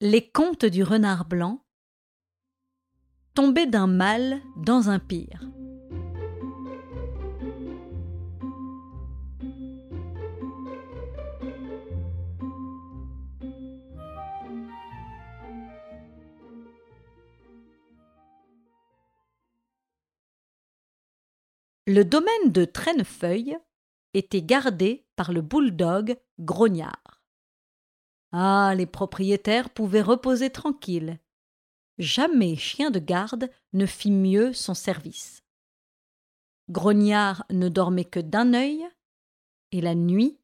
Les contes du renard blanc tombé d'un mal dans un pire. Le domaine de Traînefeuille était gardé par le bouledogue Grognard. Ah, les propriétaires pouvaient reposer tranquilles. Jamais chien de garde ne fit mieux son service. Grognard ne dormait que d'un œil, et la nuit,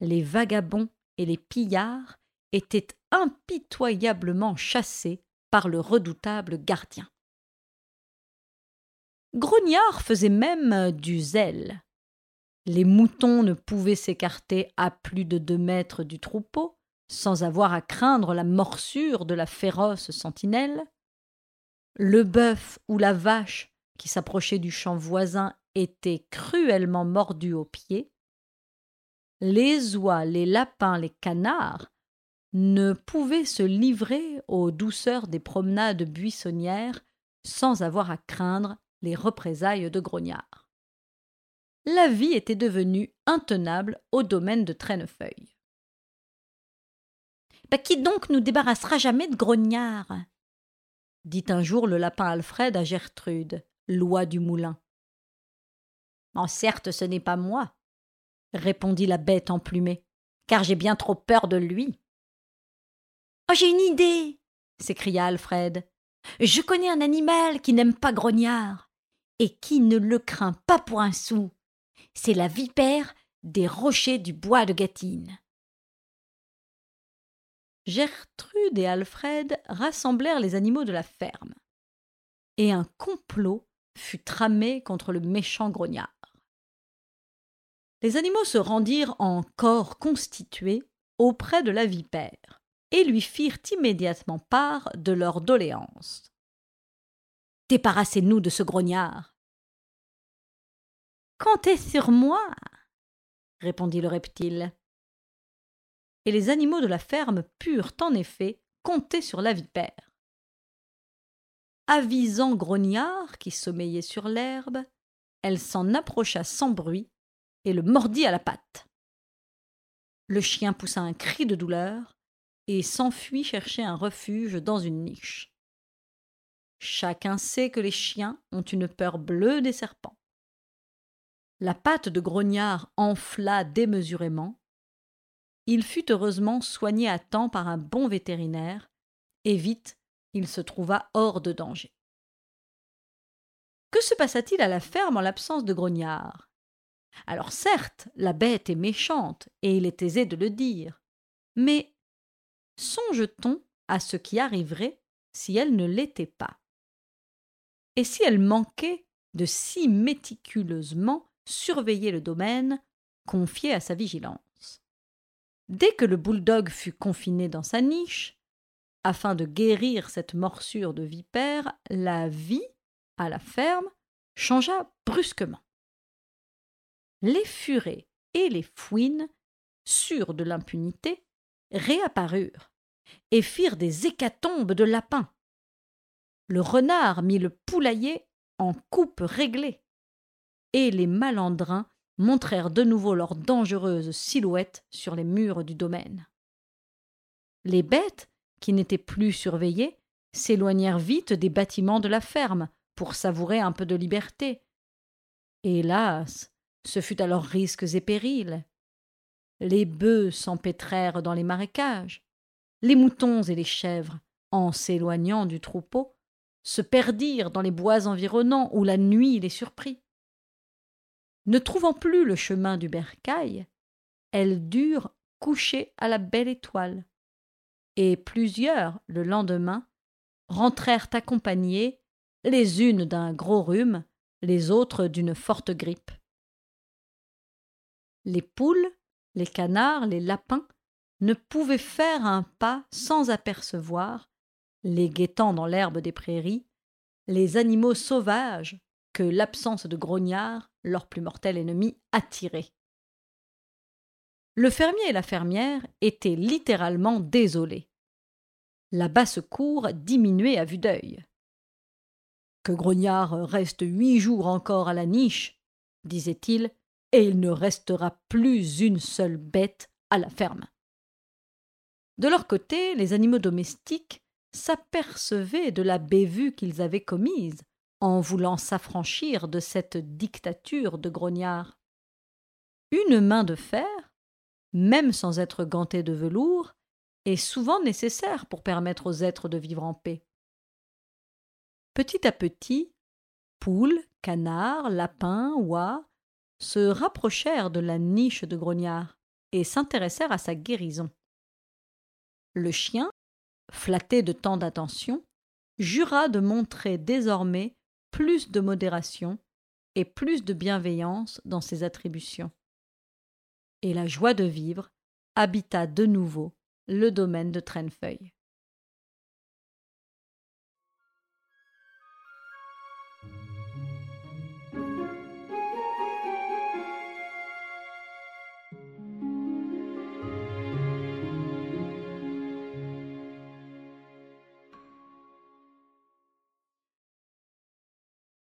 les vagabonds et les pillards étaient impitoyablement chassés par le redoutable gardien. Grognard faisait même du zèle. Les moutons ne pouvaient s'écarter à plus de deux mètres du troupeau sans avoir à craindre la morsure de la féroce sentinelle. Le bœuf ou la vache qui s'approchait du champ voisin était cruellement mordu aux pieds. Les oies, les lapins, les canards ne pouvaient se livrer aux douceurs des promenades buissonnières sans avoir à craindre les représailles de grognards. La vie était devenue intenable au domaine de Traînefeuille. Bah, qui donc nous débarrassera jamais de grognards dit un jour le lapin Alfred à Gertrude, loi du moulin. En certes, ce n'est pas moi, répondit la bête emplumée, car j'ai bien trop peur de lui. Oh, j'ai une idée s'écria Alfred. Je connais un animal qui n'aime pas grognard et qui ne le craint pas pour un sou. C'est la vipère des rochers du bois de Gâtine. Gertrude et Alfred rassemblèrent les animaux de la ferme, et un complot fut tramé contre le méchant grognard. Les animaux se rendirent en corps constitué auprès de la vipère, et lui firent immédiatement part de leur doléance. Débarrassez-nous de ce grognard. Comptez sur moi, répondit le reptile et les animaux de la ferme purent en effet compter sur la vipère. Avisant Grognard, qui sommeillait sur l'herbe, elle s'en approcha sans bruit et le mordit à la patte. Le chien poussa un cri de douleur et s'enfuit chercher un refuge dans une niche. Chacun sait que les chiens ont une peur bleue des serpents. La patte de Grognard enfla démesurément, il fut heureusement soigné à temps par un bon vétérinaire, et vite il se trouva hors de danger. Que se passa-t-il à la ferme en l'absence de Grognard? Alors certes, la bête est méchante, et il est aisé de le dire, mais songe-t-on à ce qui arriverait si elle ne l'était pas? Et si elle manquait de si méticuleusement surveiller le domaine confié à sa vigilance? Dès que le bouledogue fut confiné dans sa niche, afin de guérir cette morsure de vipère, la vie, à la ferme, changea brusquement. Les furets et les fouines, sûrs de l'impunité, réapparurent et firent des hécatombes de lapins. Le renard mit le poulailler en coupe réglée, et les malandrins montrèrent de nouveau leurs dangereuses silhouettes sur les murs du domaine. Les bêtes, qui n'étaient plus surveillées, s'éloignèrent vite des bâtiments de la ferme pour savourer un peu de liberté. Hélas, ce fut à leurs risques et périls. Les bœufs s'empêtrèrent dans les marécages. Les moutons et les chèvres, en s'éloignant du troupeau, se perdirent dans les bois environnants où la nuit les surprit. Ne trouvant plus le chemin du bercail, elles durent coucher à la belle étoile. Et plusieurs, le lendemain, rentrèrent accompagnées, les unes d'un gros rhume, les autres d'une forte grippe. Les poules, les canards, les lapins ne pouvaient faire un pas sans apercevoir, les guettant dans l'herbe des prairies, les animaux sauvages que l'absence de grognards, leur plus mortel ennemi, attirait. Le fermier et la fermière étaient littéralement désolés. la basse-cour diminuait à vue d'œil. Que Grognard reste huit jours encore à la niche, disait-il, et il ne restera plus une seule bête à la ferme. De leur côté, les animaux domestiques s'apercevaient de la bévue qu'ils avaient commise en voulant s'affranchir de cette dictature de grognard. Une main de fer, même sans être gantée de velours, est souvent nécessaire pour permettre aux êtres de vivre en paix. Petit à petit, poules, canards, lapins, oies se rapprochèrent de la niche de grognard et s'intéressèrent à sa guérison. Le chien, flatté de tant d'attention, jura de montrer désormais plus de modération et plus de bienveillance dans ses attributions. Et la joie de vivre habita de nouveau le domaine de Traînefeuille.